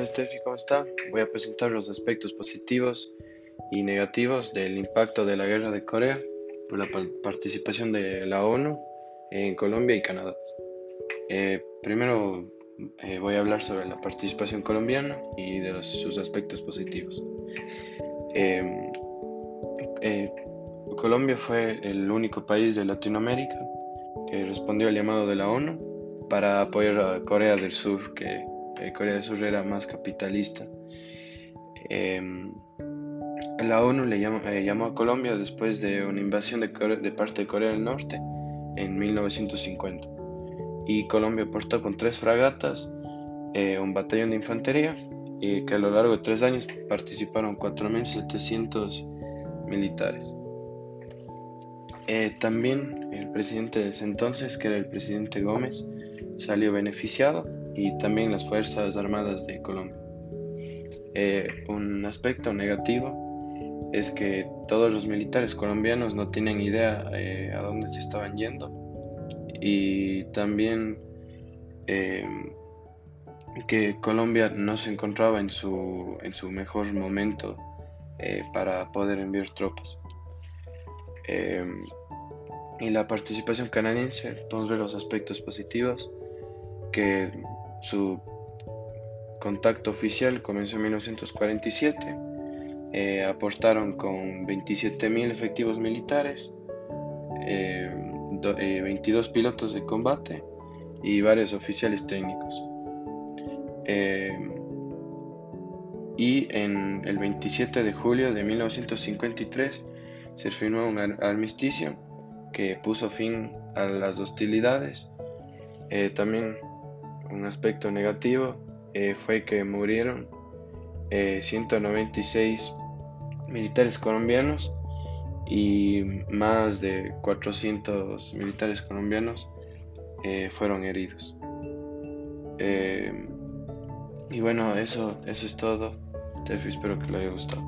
Steffi, ¿cómo está? Voy a presentar los aspectos positivos y negativos del impacto de la guerra de Corea por la participación de la ONU en Colombia y Canadá. Eh, primero eh, voy a hablar sobre la participación colombiana y de sus aspectos positivos. Em, eh, Colombia fue el único país de Latinoamérica que respondió al llamado de la ONU para apoyar a Corea del Sur, que Corea del Sur era más capitalista. Em, la ONU le eh, llamó, a Colombia después de una invasión de, parte de Corea del Norte en 1950. Y Colombia aportó con tres fragatas, eh, un batallón de infantería, y que a lo largo de tres años participaron 4.700 militares. Eh, también el presidente de ese entonces, que era el presidente Gómez, salió beneficiado y también las Fuerzas Armadas de Colombia. Eh, un aspecto negativo es que todos los militares colombianos no tienen idea eh, a dónde se estaban yendo y también eh, que Colombia no se encontraba en su, en su mejor momento para poder enviar tropas. y la participación canadiense, podemos ver los aspectos positivos que su contacto oficial comenzó en 1947. Eh, aportaron con 27.000 efectivos militares, 22 eh, eh, pilotos de combate y varios oficiales técnicos. y en el 27 de julio de 1953 se firmó un armisticio que puso fin a las hostilidades. también un aspecto negativo eh, fue que murieron 196 eh, militares colombianos y más de 400 militares colombianos eh, fueron heridos. y bueno, eso, eso es todo. Te espero que le haya gustado.